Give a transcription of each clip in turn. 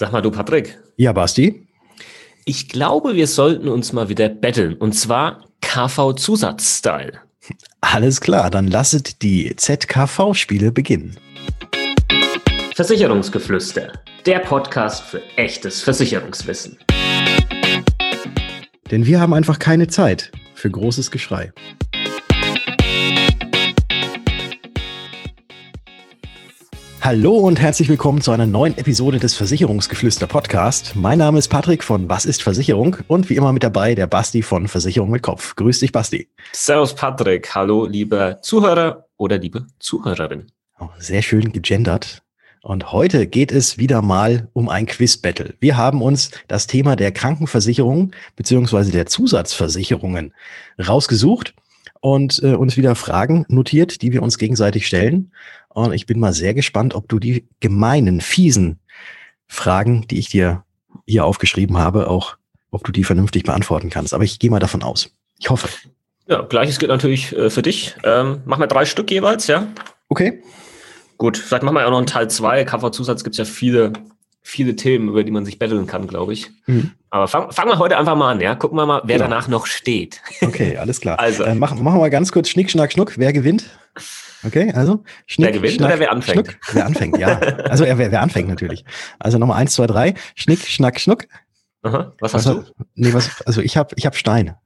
Sag mal du, Patrick. Ja, Basti. Ich glaube, wir sollten uns mal wieder betteln. Und zwar KV-Zusatz-Style. Alles klar, dann lasset die ZKV-Spiele beginnen. Versicherungsgeflüster. Der Podcast für echtes Versicherungswissen. Denn wir haben einfach keine Zeit für großes Geschrei. Hallo und herzlich willkommen zu einer neuen Episode des Versicherungsgeflüster Podcast. Mein Name ist Patrick von Was ist Versicherung und wie immer mit dabei der Basti von Versicherung mit Kopf. Grüß dich, Basti. Servus, Patrick. Hallo, liebe Zuhörer oder liebe Zuhörerin. Oh, sehr schön gegendert. Und heute geht es wieder mal um ein Quiz-Battle. Wir haben uns das Thema der Krankenversicherung beziehungsweise der Zusatzversicherungen rausgesucht und äh, uns wieder Fragen notiert, die wir uns gegenseitig stellen. Und ich bin mal sehr gespannt, ob du die gemeinen, fiesen Fragen, die ich dir hier aufgeschrieben habe, auch, ob du die vernünftig beantworten kannst. Aber ich gehe mal davon aus. Ich hoffe. Ja, gleiches gilt natürlich äh, für dich. Ähm, machen wir drei Stück jeweils, ja? Okay. Gut, vielleicht machen wir auch noch einen Teil zwei. KV-Zusatz gibt es ja viele, viele Themen, über die man sich betteln kann, glaube ich. Mhm. Aber fangen fang wir heute einfach mal an, ja? Gucken wir mal, wer ja. danach noch steht. Okay, alles klar. also. Äh, machen, machen wir mal ganz kurz Schnick, Schnack, Schnuck. Wer gewinnt? Okay, also Schnick, Wer gewinnt Schnack, oder wer anfängt? Schnuck. Wer anfängt, ja. Also wer, wer anfängt natürlich. Also nochmal eins, zwei, drei. Schnick, Schnack, Schnuck. Aha. Was hast was, du? Nee, was, also ich habe ich hab Stein.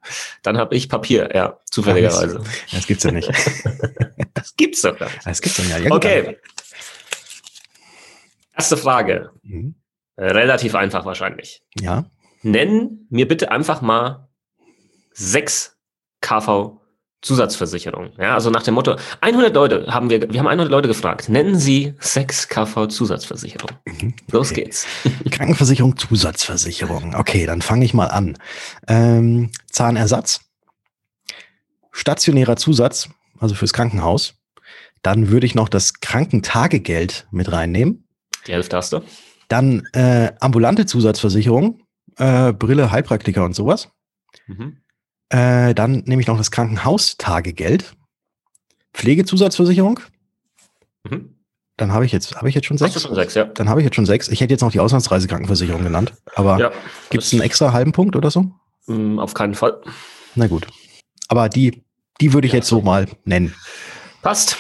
Dann habe ich Papier, ja, zufälligerweise. Das, das gibt's ja nicht. das gibt's doch gar nicht. Das gibt's doch ja. ja okay. Erste Frage. Mhm. Relativ einfach wahrscheinlich. Ja. Nenn mir bitte einfach mal sechs KV Zusatzversicherung. Ja, also nach dem Motto, 100 Leute haben wir, wir haben 100 Leute gefragt, nennen Sie 6 KV Zusatzversicherung. Mhm. Los okay. geht's. Krankenversicherung, Zusatzversicherung. Okay, dann fange ich mal an. Ähm, Zahnersatz, stationärer Zusatz, also fürs Krankenhaus. Dann würde ich noch das Krankentagegeld mit reinnehmen. Die Hälfte hast du. Dann äh, ambulante Zusatzversicherung, äh, Brille, Heilpraktiker und sowas. Mhm. Äh, dann nehme ich noch das Krankenhaustagegeld. Pflegezusatzversicherung. Mhm. Dann habe ich jetzt, habe ich jetzt schon sechs? Hast du schon sechs, ja. Dann habe ich jetzt schon sechs. Ich hätte jetzt noch die Auslandsreisekrankenversicherung genannt. Aber ja, gibt es einen extra halben Punkt oder so? Mm, auf keinen Fall. Na gut. Aber die, die würde ich ja, jetzt so mal nennen. Passt.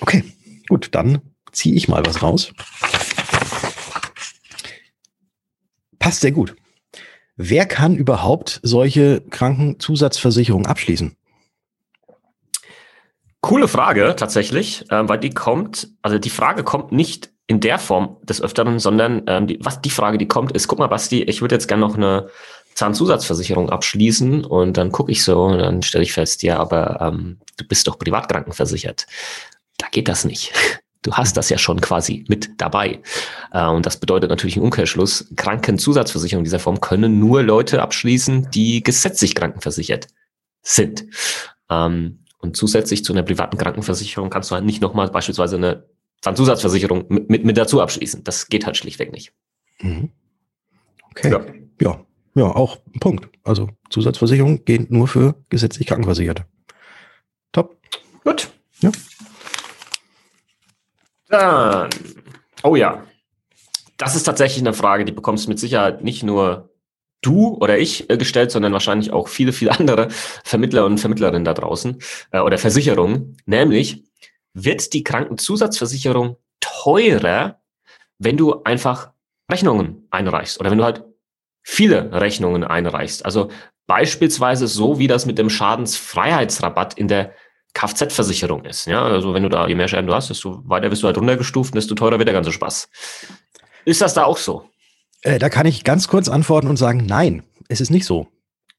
Okay, gut, dann ziehe ich mal was raus. Passt sehr gut. Wer kann überhaupt solche Krankenzusatzversicherungen abschließen? Coole Frage tatsächlich, äh, weil die kommt, also die Frage kommt nicht in der Form des Öfteren, sondern ähm, die, was die Frage, die kommt, ist, guck mal, Basti, ich würde jetzt gerne noch eine Zahnzusatzversicherung abschließen und dann gucke ich so und dann stelle ich fest, ja, aber ähm, du bist doch privat krankenversichert. Da geht das nicht. Du hast das ja schon quasi mit dabei. Äh, und das bedeutet natürlich im Umkehrschluss, Krankenzusatzversicherung dieser Form können nur Leute abschließen, die gesetzlich krankenversichert sind. Ähm, und zusätzlich zu einer privaten Krankenversicherung kannst du halt nicht nochmal beispielsweise eine Zahnzusatzversicherung mit, mit, mit dazu abschließen. Das geht halt schlichtweg nicht. Mhm. Okay. Ja. ja. Ja, auch ein Punkt. Also Zusatzversicherung geht nur für gesetzlich Krankenversicherte. Top. Gut. Ja. Dann, oh ja, das ist tatsächlich eine Frage, die bekommst mit Sicherheit nicht nur du oder ich äh, gestellt, sondern wahrscheinlich auch viele, viele andere Vermittler und Vermittlerinnen da draußen äh, oder Versicherungen. Nämlich, wird die Krankenzusatzversicherung teurer, wenn du einfach Rechnungen einreichst oder wenn du halt viele Rechnungen einreichst? Also beispielsweise so, wie das mit dem Schadensfreiheitsrabatt in der Kfz-Versicherung ist. Ja, also wenn du da, je mehr Schäden du hast, desto weiter bist du halt runtergestuft, desto teurer wird der ganze Spaß. Ist das da auch so? Äh, da kann ich ganz kurz antworten und sagen, nein, es ist nicht so.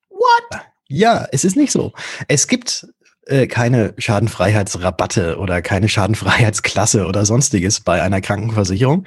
What? Ja, es ist nicht so. Es gibt äh, keine Schadenfreiheitsrabatte oder keine Schadenfreiheitsklasse oder sonstiges bei einer Krankenversicherung.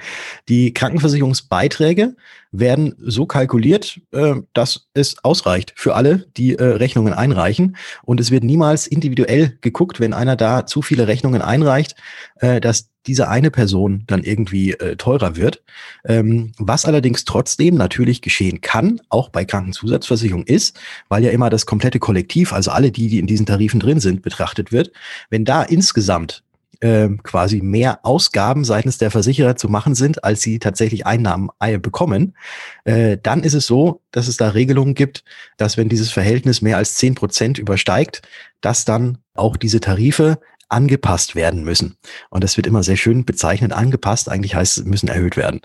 Die Krankenversicherungsbeiträge werden so kalkuliert, äh, dass es ausreicht für alle, die äh, Rechnungen einreichen. Und es wird niemals individuell geguckt, wenn einer da zu viele Rechnungen einreicht, äh, dass diese eine Person dann irgendwie äh, teurer wird. Ähm, was allerdings trotzdem natürlich geschehen kann, auch bei Krankenzusatzversicherung ist, weil ja immer das komplette Kollektiv, also alle die, die in diesen Tarifen drin sind, betrachtet wird. Wenn da insgesamt äh, quasi mehr Ausgaben seitens der Versicherer zu machen sind, als sie tatsächlich Einnahmen äh, bekommen, äh, dann ist es so, dass es da Regelungen gibt, dass wenn dieses Verhältnis mehr als zehn Prozent übersteigt, dass dann auch diese Tarife angepasst werden müssen. Und das wird immer sehr schön bezeichnet, angepasst. Eigentlich heißt es, müssen erhöht werden.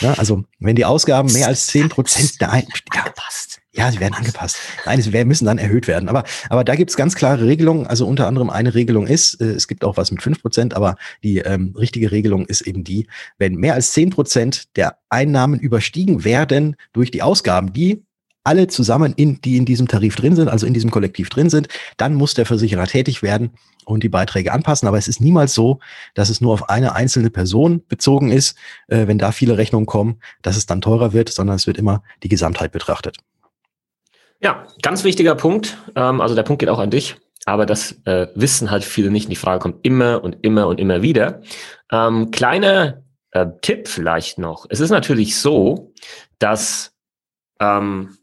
Ja, also wenn die Ausgaben mehr als zehn Prozent angepasst. Ja, sie werden angepasst. Nein, sie müssen dann erhöht werden. Aber, aber da gibt's ganz klare Regelungen. Also unter anderem eine Regelung ist, äh, es gibt auch was mit fünf Prozent, aber die ähm, richtige Regelung ist eben die, wenn mehr als zehn Prozent der Einnahmen überstiegen werden durch die Ausgaben, die alle zusammen, in, die in diesem Tarif drin sind, also in diesem Kollektiv drin sind, dann muss der Versicherer tätig werden und die Beiträge anpassen. Aber es ist niemals so, dass es nur auf eine einzelne Person bezogen ist, äh, wenn da viele Rechnungen kommen, dass es dann teurer wird, sondern es wird immer die Gesamtheit betrachtet. Ja, ganz wichtiger Punkt. Ähm, also der Punkt geht auch an dich. Aber das äh, wissen halt viele nicht. Die Frage kommt immer und immer und immer wieder. Ähm, kleiner äh, Tipp vielleicht noch. Es ist natürlich so, dass ähm,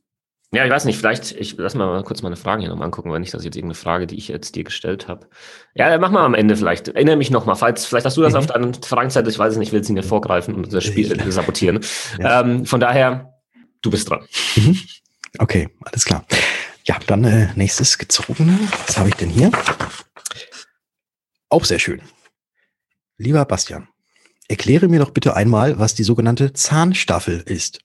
ja, ich weiß nicht, vielleicht, ich lass mal kurz meine Fragen hier nochmal angucken, weil nicht, dass ich jetzt irgendeine Frage, die ich jetzt dir gestellt habe. Ja, mach mal am Ende vielleicht. Erinnere mich nochmal, falls, vielleicht hast du das mhm. auf deinen Fragenzeit, ich weiß es nicht, ich will es nicht vorgreifen und das Spiel sabotieren. Ja. Ähm, von daher, du bist dran. Mhm. Okay, alles klar. Ja, dann äh, nächstes gezogene. Was habe ich denn hier? Auch sehr schön. Lieber Bastian, erkläre mir doch bitte einmal, was die sogenannte Zahnstaffel ist.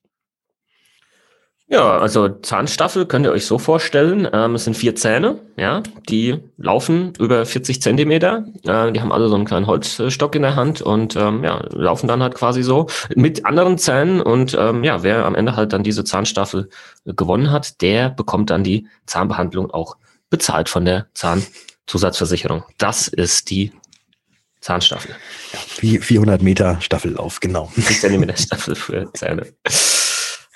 Ja, also Zahnstaffel könnt ihr euch so vorstellen. Ähm, es sind vier Zähne, ja, die laufen über 40 Zentimeter. Äh, die haben alle so einen kleinen Holzstock in der Hand und ähm, ja, laufen dann halt quasi so mit anderen Zähnen. Und ähm, ja, wer am Ende halt dann diese Zahnstaffel gewonnen hat, der bekommt dann die Zahnbehandlung auch bezahlt von der Zahnzusatzversicherung. Das ist die Zahnstaffel. Ja, wie 400 Meter Staffellauf, genau. 40 Zentimeter Staffel für Zähne.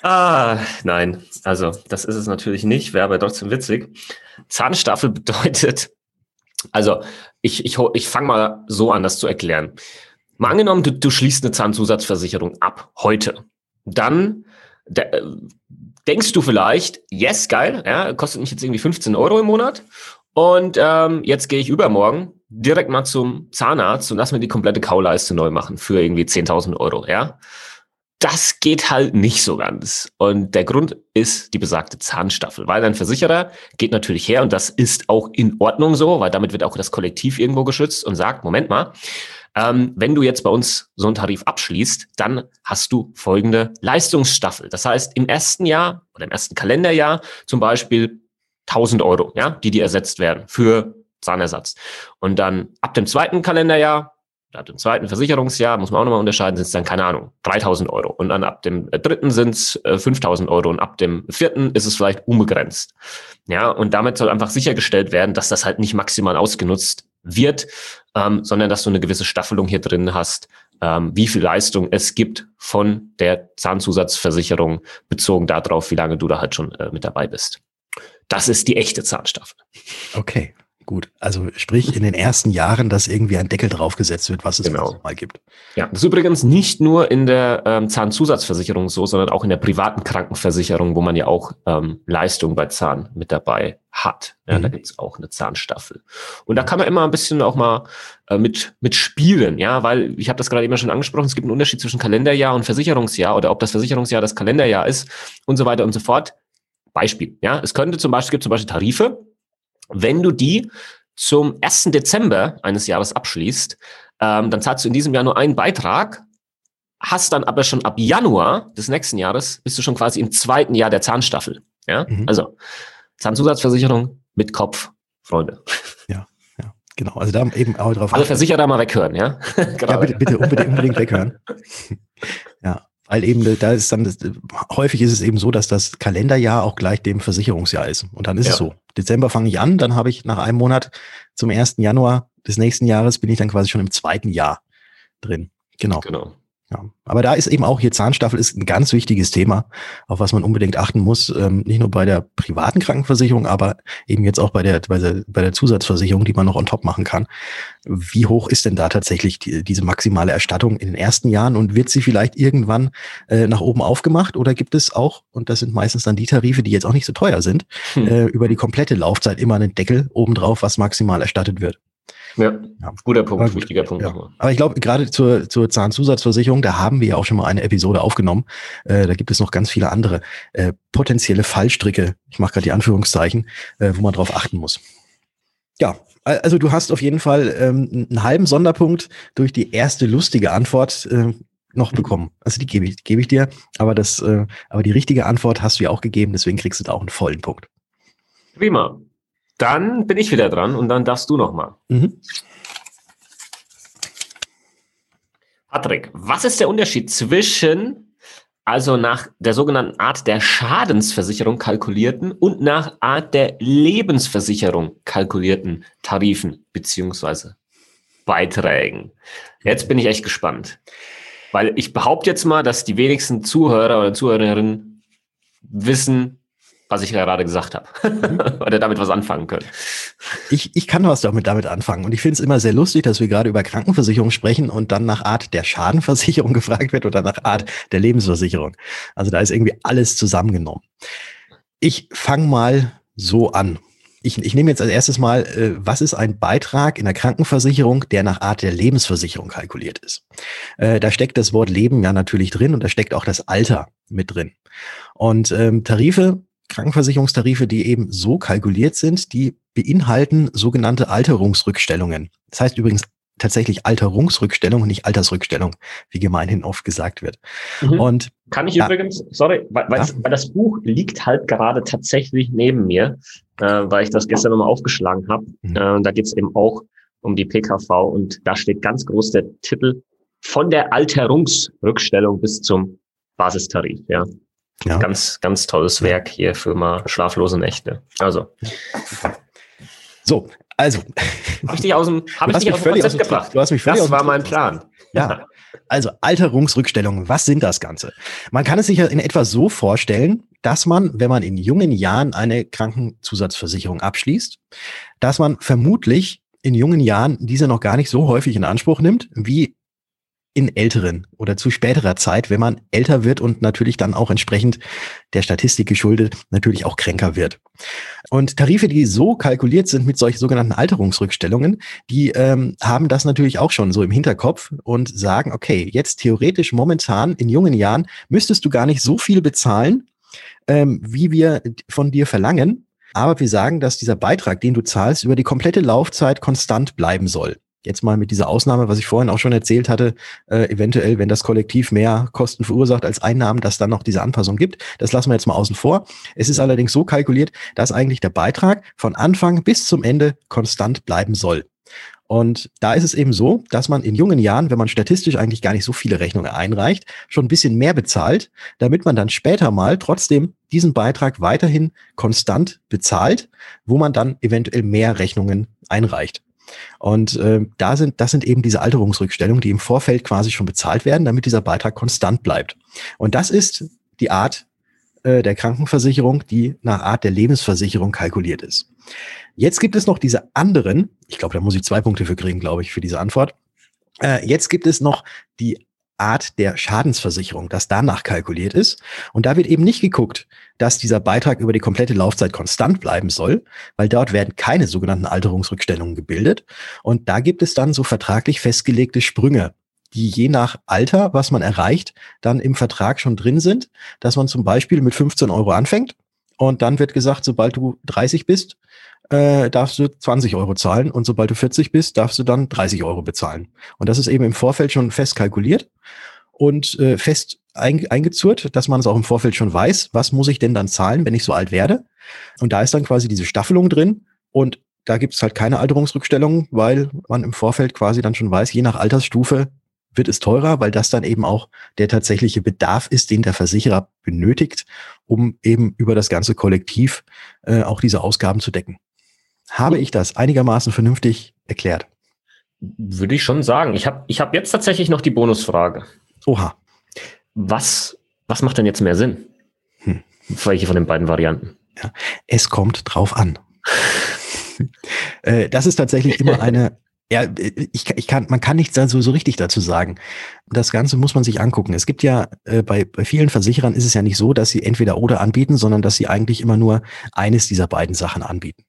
Ah, nein. Also, das ist es natürlich nicht, wäre aber trotzdem witzig. Zahnstaffel bedeutet, also, ich, ich, ich fange mal so an, das zu erklären. Mal angenommen, du, du schließt eine Zahnzusatzversicherung ab, heute. Dann de, denkst du vielleicht, yes, geil, ja, kostet mich jetzt irgendwie 15 Euro im Monat. Und ähm, jetzt gehe ich übermorgen direkt mal zum Zahnarzt und lass mir die komplette Kauleiste neu machen für irgendwie 10.000 Euro, ja das geht halt nicht so ganz. Und der Grund ist die besagte Zahnstaffel, weil ein Versicherer geht natürlich her und das ist auch in Ordnung so, weil damit wird auch das Kollektiv irgendwo geschützt und sagt, Moment mal, ähm, wenn du jetzt bei uns so einen Tarif abschließt, dann hast du folgende Leistungsstaffel. Das heißt, im ersten Jahr oder im ersten Kalenderjahr zum Beispiel 1000 Euro, ja, die dir ersetzt werden für Zahnersatz. Und dann ab dem zweiten Kalenderjahr ab dem zweiten Versicherungsjahr, muss man auch nochmal unterscheiden, sind es dann, keine Ahnung, 3000 Euro. Und dann ab dem äh, dritten sind es äh, 5000 Euro und ab dem vierten ist es vielleicht unbegrenzt. Ja, und damit soll einfach sichergestellt werden, dass das halt nicht maximal ausgenutzt wird, ähm, sondern dass du eine gewisse Staffelung hier drin hast, ähm, wie viel Leistung es gibt von der Zahnzusatzversicherung bezogen darauf, wie lange du da halt schon äh, mit dabei bist. Das ist die echte Zahnstaffel. Okay, Gut, also sprich in den ersten Jahren, dass irgendwie ein Deckel draufgesetzt wird, was es genau. mal gibt. Ja, das ist übrigens nicht nur in der ähm, Zahnzusatzversicherung so, sondern auch in der privaten Krankenversicherung, wo man ja auch ähm, Leistung bei Zahn mit dabei hat. Ja, mhm. Da gibt's auch eine Zahnstaffel. Und da kann man immer ein bisschen auch mal äh, mit, mit spielen, ja, weil ich habe das gerade eben schon angesprochen, es gibt einen Unterschied zwischen Kalenderjahr und Versicherungsjahr oder ob das Versicherungsjahr das Kalenderjahr ist und so weiter und so fort. Beispiel, ja, es könnte zum Beispiel, es gibt zum Beispiel Tarife, wenn du die zum 1. Dezember eines Jahres abschließt, ähm, dann zahlst du in diesem Jahr nur einen Beitrag, hast dann aber schon ab Januar des nächsten Jahres, bist du schon quasi im zweiten Jahr der Zahnstaffel. Ja, mhm. also Zahnzusatzversicherung mit Kopf, Freunde. Ja, ja, genau. Also da eben auch drauf. Alle Versicherer mal weghören, ja? ja, bitte, bitte unbedingt, unbedingt weghören. ja, weil eben da ist dann, häufig ist es eben so, dass das Kalenderjahr auch gleich dem Versicherungsjahr ist. Und dann ist ja. es so. Dezember fange ich an, dann habe ich nach einem Monat zum 1. Januar des nächsten Jahres bin ich dann quasi schon im zweiten Jahr drin. Genau. Genau. Ja, aber da ist eben auch hier Zahnstaffel ist ein ganz wichtiges Thema, auf was man unbedingt achten muss. Ähm, nicht nur bei der privaten Krankenversicherung, aber eben jetzt auch bei der, bei der, bei der Zusatzversicherung, die man noch on top machen kann. Wie hoch ist denn da tatsächlich die, diese maximale Erstattung in den ersten Jahren und wird sie vielleicht irgendwann äh, nach oben aufgemacht oder gibt es auch, und das sind meistens dann die Tarife, die jetzt auch nicht so teuer sind, hm. äh, über die komplette Laufzeit immer einen Deckel obendrauf, was maximal erstattet wird? Ja, ja. guter Punkt, gut. wichtiger Punkt. Ja. Aber ich glaube, gerade zur, zur Zahnzusatzversicherung, da haben wir ja auch schon mal eine Episode aufgenommen. Äh, da gibt es noch ganz viele andere äh, potenzielle Fallstricke, ich mache gerade die Anführungszeichen, äh, wo man drauf achten muss. Ja, also du hast auf jeden Fall ähm, einen halben Sonderpunkt durch die erste lustige Antwort äh, noch bekommen. Also die gebe ich, gebe ich dir, aber das, äh, aber die richtige Antwort hast du ja auch gegeben, deswegen kriegst du da auch einen vollen Punkt. Prima. Dann bin ich wieder dran und dann darfst du noch mal. Mhm. Patrick, was ist der Unterschied zwischen also nach der sogenannten Art der Schadensversicherung kalkulierten und nach Art der Lebensversicherung kalkulierten Tarifen beziehungsweise Beiträgen? Jetzt bin ich echt gespannt. Weil ich behaupte jetzt mal, dass die wenigsten Zuhörer oder Zuhörerinnen wissen, was ich gerade gesagt habe. Mhm. Oder damit was anfangen können. Ich, ich kann was damit, damit anfangen. Und ich finde es immer sehr lustig, dass wir gerade über Krankenversicherung sprechen und dann nach Art der Schadenversicherung gefragt wird oder nach Art der Lebensversicherung. Also da ist irgendwie alles zusammengenommen. Ich fange mal so an. Ich, ich nehme jetzt als erstes mal, äh, was ist ein Beitrag in der Krankenversicherung, der nach Art der Lebensversicherung kalkuliert ist? Äh, da steckt das Wort Leben ja natürlich drin und da steckt auch das Alter mit drin. Und ähm, Tarife Krankenversicherungstarife, die eben so kalkuliert sind, die beinhalten sogenannte Alterungsrückstellungen. Das heißt übrigens tatsächlich Alterungsrückstellung und nicht Altersrückstellung, wie gemeinhin oft gesagt wird. Mhm. Und kann ich ja, übrigens, sorry, weil, ja. weil, das Buch liegt halt gerade tatsächlich neben mir, äh, weil ich das gestern nochmal aufgeschlagen habe. Mhm. Äh, da geht's eben auch um die PKV und da steht ganz groß der Titel von der Alterungsrückstellung bis zum Basistarif. Ja. Ja. Ganz, ganz tolles Werk hier für mal schlaflose Nächte. Also. So, also. Habe ich dich aus dem, hab ich dich aus dem Konzept gebracht? Du hast mich völlig Das war mein Plan. Ja. Also Alterungsrückstellungen, was sind das Ganze? Man kann es sich ja in etwa so vorstellen, dass man, wenn man in jungen Jahren eine Krankenzusatzversicherung abschließt, dass man vermutlich in jungen Jahren diese noch gar nicht so häufig in Anspruch nimmt, wie in älteren oder zu späterer Zeit, wenn man älter wird und natürlich dann auch entsprechend der Statistik geschuldet natürlich auch kränker wird. Und Tarife, die so kalkuliert sind mit solchen sogenannten Alterungsrückstellungen, die ähm, haben das natürlich auch schon so im Hinterkopf und sagen, okay, jetzt theoretisch momentan in jungen Jahren müsstest du gar nicht so viel bezahlen, ähm, wie wir von dir verlangen. Aber wir sagen, dass dieser Beitrag, den du zahlst, über die komplette Laufzeit konstant bleiben soll jetzt mal mit dieser Ausnahme, was ich vorhin auch schon erzählt hatte, äh, eventuell, wenn das Kollektiv mehr Kosten verursacht als Einnahmen, dass dann noch diese Anpassung gibt. Das lassen wir jetzt mal außen vor. Es ist allerdings so kalkuliert, dass eigentlich der Beitrag von Anfang bis zum Ende konstant bleiben soll. Und da ist es eben so, dass man in jungen Jahren, wenn man statistisch eigentlich gar nicht so viele Rechnungen einreicht, schon ein bisschen mehr bezahlt, damit man dann später mal trotzdem diesen Beitrag weiterhin konstant bezahlt, wo man dann eventuell mehr Rechnungen einreicht. Und äh, da sind, das sind eben diese Alterungsrückstellungen, die im Vorfeld quasi schon bezahlt werden, damit dieser Beitrag konstant bleibt. Und das ist die Art äh, der Krankenversicherung, die nach Art der Lebensversicherung kalkuliert ist. Jetzt gibt es noch diese anderen, ich glaube, da muss ich zwei Punkte für kriegen, glaube ich, für diese Antwort. Äh, jetzt gibt es noch die Art der Schadensversicherung, das danach kalkuliert ist. Und da wird eben nicht geguckt, dass dieser Beitrag über die komplette Laufzeit konstant bleiben soll, weil dort werden keine sogenannten Alterungsrückstellungen gebildet. Und da gibt es dann so vertraglich festgelegte Sprünge, die je nach Alter, was man erreicht, dann im Vertrag schon drin sind, dass man zum Beispiel mit 15 Euro anfängt und dann wird gesagt, sobald du 30 bist, äh, darfst du 20 Euro zahlen und sobald du 40 bist, darfst du dann 30 Euro bezahlen. Und das ist eben im Vorfeld schon fest kalkuliert und äh, fest ein, eingezurrt, dass man es auch im Vorfeld schon weiß, was muss ich denn dann zahlen, wenn ich so alt werde. Und da ist dann quasi diese Staffelung drin und da gibt es halt keine Alterungsrückstellungen, weil man im Vorfeld quasi dann schon weiß, je nach Altersstufe wird es teurer, weil das dann eben auch der tatsächliche Bedarf ist, den der Versicherer benötigt, um eben über das ganze Kollektiv äh, auch diese Ausgaben zu decken. Habe ich das einigermaßen vernünftig erklärt? Würde ich schon sagen. Ich habe ich hab jetzt tatsächlich noch die Bonusfrage. Oha. Was, was macht denn jetzt mehr Sinn? Hm. Welche von den beiden Varianten? Ja, es kommt drauf an. äh, das ist tatsächlich immer eine, ja, ich, ich kann, man kann nichts so, so richtig dazu sagen. Das Ganze muss man sich angucken. Es gibt ja, äh, bei, bei vielen Versicherern ist es ja nicht so, dass sie entweder oder anbieten, sondern dass sie eigentlich immer nur eines dieser beiden Sachen anbieten.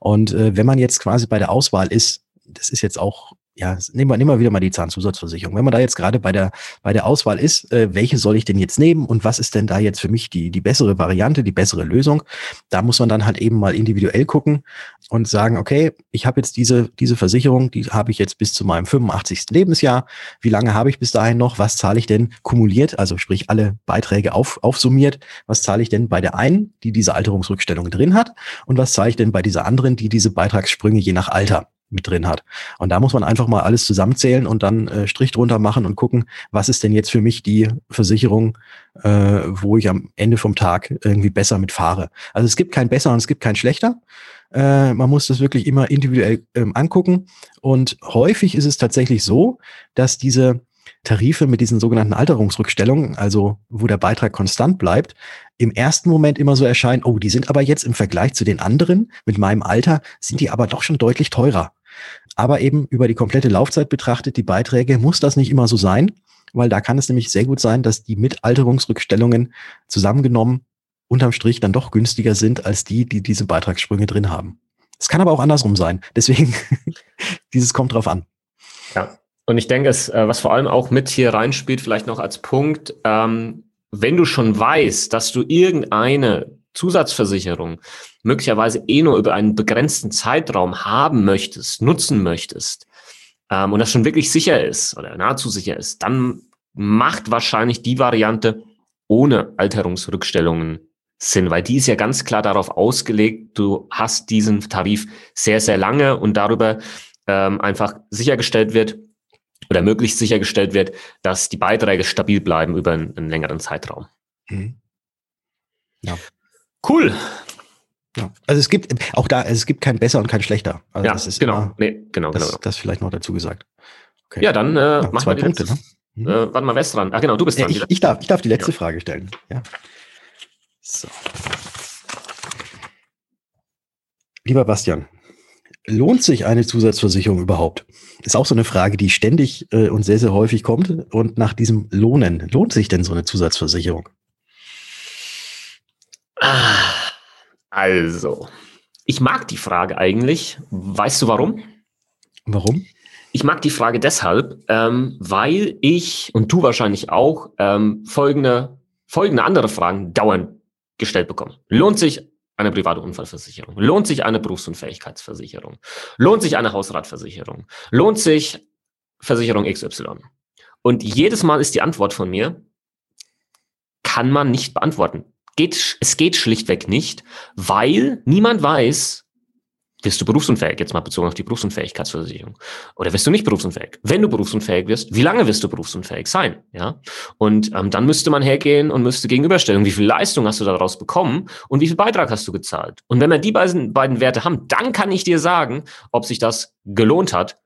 Und äh, wenn man jetzt quasi bei der Auswahl ist, das ist jetzt auch ja, nehmen wir, nehmen wir wieder mal die Zahnzusatzversicherung. Wenn man da jetzt gerade bei der, bei der Auswahl ist, äh, welche soll ich denn jetzt nehmen und was ist denn da jetzt für mich die, die bessere Variante, die bessere Lösung, da muss man dann halt eben mal individuell gucken und sagen, okay, ich habe jetzt diese, diese Versicherung, die habe ich jetzt bis zu meinem 85. Lebensjahr. Wie lange habe ich bis dahin noch? Was zahle ich denn kumuliert, also sprich alle Beiträge auf, aufsummiert? Was zahle ich denn bei der einen, die diese Alterungsrückstellung drin hat? Und was zahle ich denn bei dieser anderen, die diese Beitragssprünge je nach Alter mit drin hat. Und da muss man einfach mal alles zusammenzählen und dann äh, Strich drunter machen und gucken, was ist denn jetzt für mich die Versicherung, äh, wo ich am Ende vom Tag irgendwie besser mitfahre. Also es gibt kein besser und es gibt kein schlechter. Äh, man muss das wirklich immer individuell ähm, angucken. Und häufig ist es tatsächlich so, dass diese Tarife mit diesen sogenannten Alterungsrückstellungen, also wo der Beitrag konstant bleibt, im ersten Moment immer so erscheinen, oh, die sind aber jetzt im Vergleich zu den anderen mit meinem Alter, sind die aber doch schon deutlich teurer. Aber eben über die komplette Laufzeit betrachtet, die Beiträge, muss das nicht immer so sein, weil da kann es nämlich sehr gut sein, dass die Mitalterungsrückstellungen zusammengenommen unterm Strich dann doch günstiger sind als die, die diese Beitragssprünge drin haben. Es kann aber auch andersrum sein. Deswegen, dieses kommt drauf an. Ja, und ich denke, es, äh, was vor allem auch mit hier reinspielt, vielleicht noch als Punkt, ähm, wenn du schon weißt, dass du irgendeine Zusatzversicherung möglicherweise eh nur über einen begrenzten Zeitraum haben möchtest, nutzen möchtest, ähm, und das schon wirklich sicher ist oder nahezu sicher ist, dann macht wahrscheinlich die Variante ohne Alterungsrückstellungen Sinn, weil die ist ja ganz klar darauf ausgelegt, du hast diesen Tarif sehr, sehr lange und darüber ähm, einfach sichergestellt wird oder möglichst sichergestellt wird, dass die Beiträge stabil bleiben über einen, einen längeren Zeitraum. Mhm. Ja. Cool. Ja. Also es gibt auch da, es gibt kein besser und kein schlechter. Also ja, das ist genau. Immer, nee, genau, das, genau. Das vielleicht noch dazu gesagt. Okay. Ja, dann äh, ja, machen wir Punkte. Ne? Mhm. Äh, warte mal, wer ist dran? Ah, genau, du bist dran. Ich, ich, darf, ich darf die letzte ja. Frage stellen. Ja. So. Lieber Bastian, lohnt sich eine Zusatzversicherung überhaupt? Ist auch so eine Frage, die ständig äh, und sehr, sehr häufig kommt. Und nach diesem Lohnen, lohnt sich denn so eine Zusatzversicherung? Also, ich mag die Frage eigentlich. Weißt du warum? Warum? Ich mag die Frage deshalb, ähm, weil ich und du wahrscheinlich auch ähm, folgende, folgende andere Fragen dauernd gestellt bekommen. Lohnt sich eine private Unfallversicherung? Lohnt sich eine Berufsunfähigkeitsversicherung? Lohnt sich eine Hausratversicherung? Lohnt sich Versicherung XY? Und jedes Mal ist die Antwort von mir, kann man nicht beantworten. Geht, es geht schlichtweg nicht, weil niemand weiß, wirst du berufsunfähig, jetzt mal bezogen auf die Berufsunfähigkeitsversicherung. Oder wirst du nicht berufsunfähig? Wenn du berufsunfähig wirst, wie lange wirst du berufsunfähig sein? Ja. Und ähm, dann müsste man hergehen und müsste gegenüberstellen, wie viel Leistung hast du daraus bekommen und wie viel Beitrag hast du gezahlt? Und wenn wir die beiden, beiden Werte haben, dann kann ich dir sagen, ob sich das gelohnt hat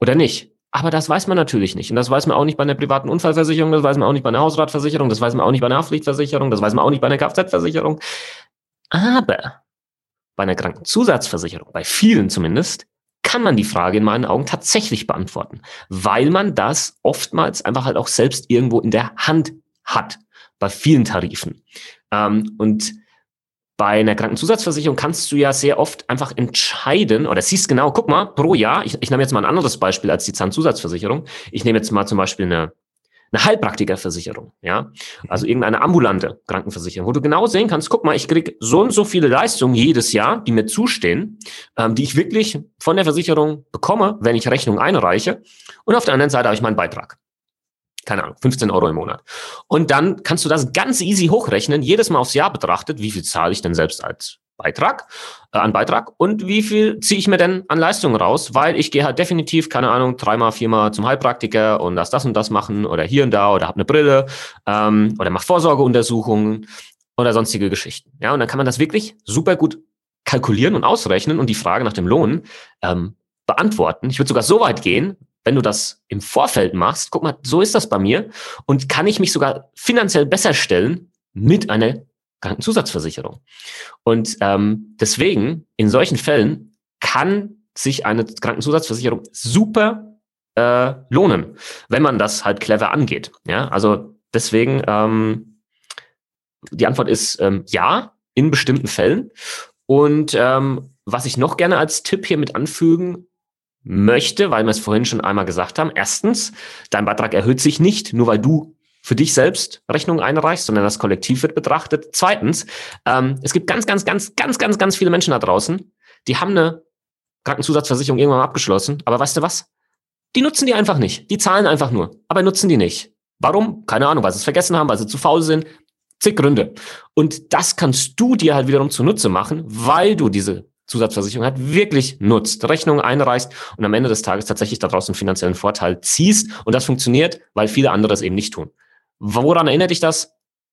oder nicht. Aber das weiß man natürlich nicht. Und das weiß man auch nicht bei einer privaten Unfallversicherung, das weiß man auch nicht bei einer Hausratversicherung, das weiß man auch nicht bei einer Haftpflichtversicherung, das weiß man auch nicht bei einer Kfz-Versicherung. Aber bei einer Krankenzusatzversicherung, bei vielen zumindest, kann man die Frage in meinen Augen tatsächlich beantworten, weil man das oftmals einfach halt auch selbst irgendwo in der Hand hat, bei vielen Tarifen. Ähm, und bei einer Krankenzusatzversicherung kannst du ja sehr oft einfach entscheiden oder siehst genau, guck mal, pro Jahr, ich, ich nehme jetzt mal ein anderes Beispiel als die Zahnzusatzversicherung. Ich nehme jetzt mal zum Beispiel eine eine Heilpraktikerversicherung, ja, also irgendeine ambulante Krankenversicherung, wo du genau sehen kannst, guck mal, ich krieg so und so viele Leistungen jedes Jahr, die mir zustehen, ähm, die ich wirklich von der Versicherung bekomme, wenn ich Rechnung einreiche. Und auf der anderen Seite habe ich meinen Beitrag. Keine Ahnung, 15 Euro im Monat. Und dann kannst du das ganz easy hochrechnen, jedes Mal aufs Jahr betrachtet, wie viel zahle ich denn selbst als Beitrag, äh, an Beitrag und wie viel ziehe ich mir denn an Leistungen raus, weil ich gehe halt definitiv, keine Ahnung, dreimal, viermal zum Heilpraktiker und das, das und das machen oder hier und da oder habe eine Brille ähm, oder mache Vorsorgeuntersuchungen oder sonstige Geschichten. Ja, und dann kann man das wirklich super gut kalkulieren und ausrechnen und die Frage nach dem Lohn ähm, beantworten. Ich würde sogar so weit gehen, wenn du das im Vorfeld machst, guck mal, so ist das bei mir und kann ich mich sogar finanziell besser stellen mit einer Krankenzusatzversicherung. Und ähm, deswegen, in solchen Fällen kann sich eine Krankenzusatzversicherung super äh, lohnen, wenn man das halt clever angeht. Ja, also deswegen, ähm, die Antwort ist ähm, ja, in bestimmten Fällen. Und ähm, was ich noch gerne als Tipp hier mit anfügen möchte, weil wir es vorhin schon einmal gesagt haben. Erstens, dein Beitrag erhöht sich nicht, nur weil du für dich selbst Rechnungen einreichst, sondern das Kollektiv wird betrachtet. Zweitens, ähm, es gibt ganz, ganz, ganz, ganz, ganz, ganz viele Menschen da draußen, die haben eine Krankenzusatzversicherung irgendwann mal abgeschlossen. Aber weißt du was? Die nutzen die einfach nicht. Die zahlen einfach nur, aber nutzen die nicht. Warum? Keine Ahnung, weil sie es vergessen haben, weil sie zu faul sind. Zig Gründe. Und das kannst du dir halt wiederum zunutze machen, weil du diese Zusatzversicherung hat, wirklich nutzt, Rechnungen einreichst und am Ende des Tages tatsächlich daraus einen finanziellen Vorteil ziehst. Und das funktioniert, weil viele andere es eben nicht tun. Woran erinnert dich das?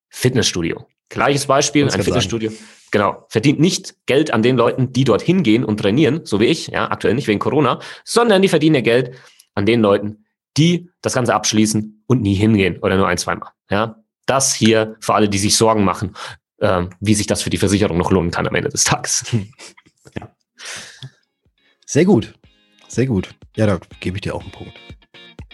Fitnessstudio. Gleiches Beispiel, ein Fitnessstudio. Sagen. Genau, verdient nicht Geld an den Leuten, die dort hingehen und trainieren, so wie ich, ja, aktuell nicht wegen Corona, sondern die verdienen ihr Geld an den Leuten, die das Ganze abschließen und nie hingehen oder nur ein, zweimal. Ja, das hier für alle, die sich Sorgen machen, äh, wie sich das für die Versicherung noch lohnen kann am Ende des Tages. Sehr gut, sehr gut. Ja, da gebe ich dir auch einen Punkt.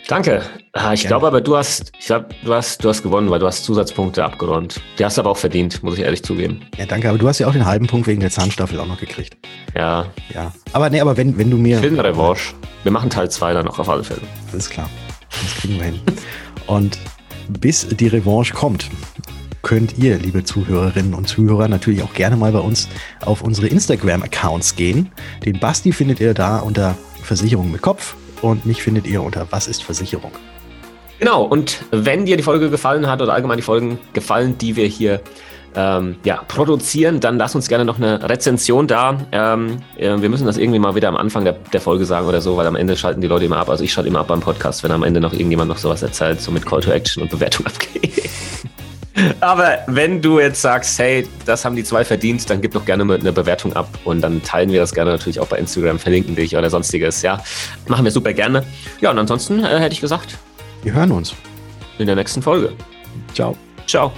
Danke. Ah, ich glaube aber, du hast, ich glaube, du hast, du hast gewonnen, weil du hast Zusatzpunkte abgeräumt. Die hast du aber auch verdient, muss ich ehrlich zugeben. Ja, danke. Aber du hast ja auch den halben Punkt wegen der Zahnstaffel auch noch gekriegt. Ja. Ja. Aber nee, aber wenn, wenn du mir. Ich will eine Revanche. Wir machen Teil 2 dann noch auf alle Fälle. Das ist klar. Das kriegen wir hin. Und bis die Revanche kommt, könnt ihr, liebe Zuhörerinnen und Zuhörer, natürlich auch gerne mal bei uns auf unsere Instagram-Accounts gehen. Den Basti findet ihr da unter Versicherung mit Kopf und mich findet ihr unter Was ist Versicherung? Genau, und wenn dir die Folge gefallen hat oder allgemein die Folgen gefallen, die wir hier ähm, ja, produzieren, dann lass uns gerne noch eine Rezension da. Ähm, äh, wir müssen das irgendwie mal wieder am Anfang der, der, Folge sagen oder so, weil am Ende schalten die Leute immer ab. Also ich schalte immer ab beim Podcast, wenn am Ende noch irgendjemand noch sowas erzählt, so mit Call to Action und Bewertung abgeht. Aber wenn du jetzt sagst, hey, das haben die zwei verdient, dann gib doch gerne eine Bewertung ab und dann teilen wir das gerne natürlich auch bei Instagram, verlinken dich oder sonstiges. Ja, machen wir super gerne. Ja, und ansonsten äh, hätte ich gesagt, wir hören uns in der nächsten Folge. Ciao. Ciao.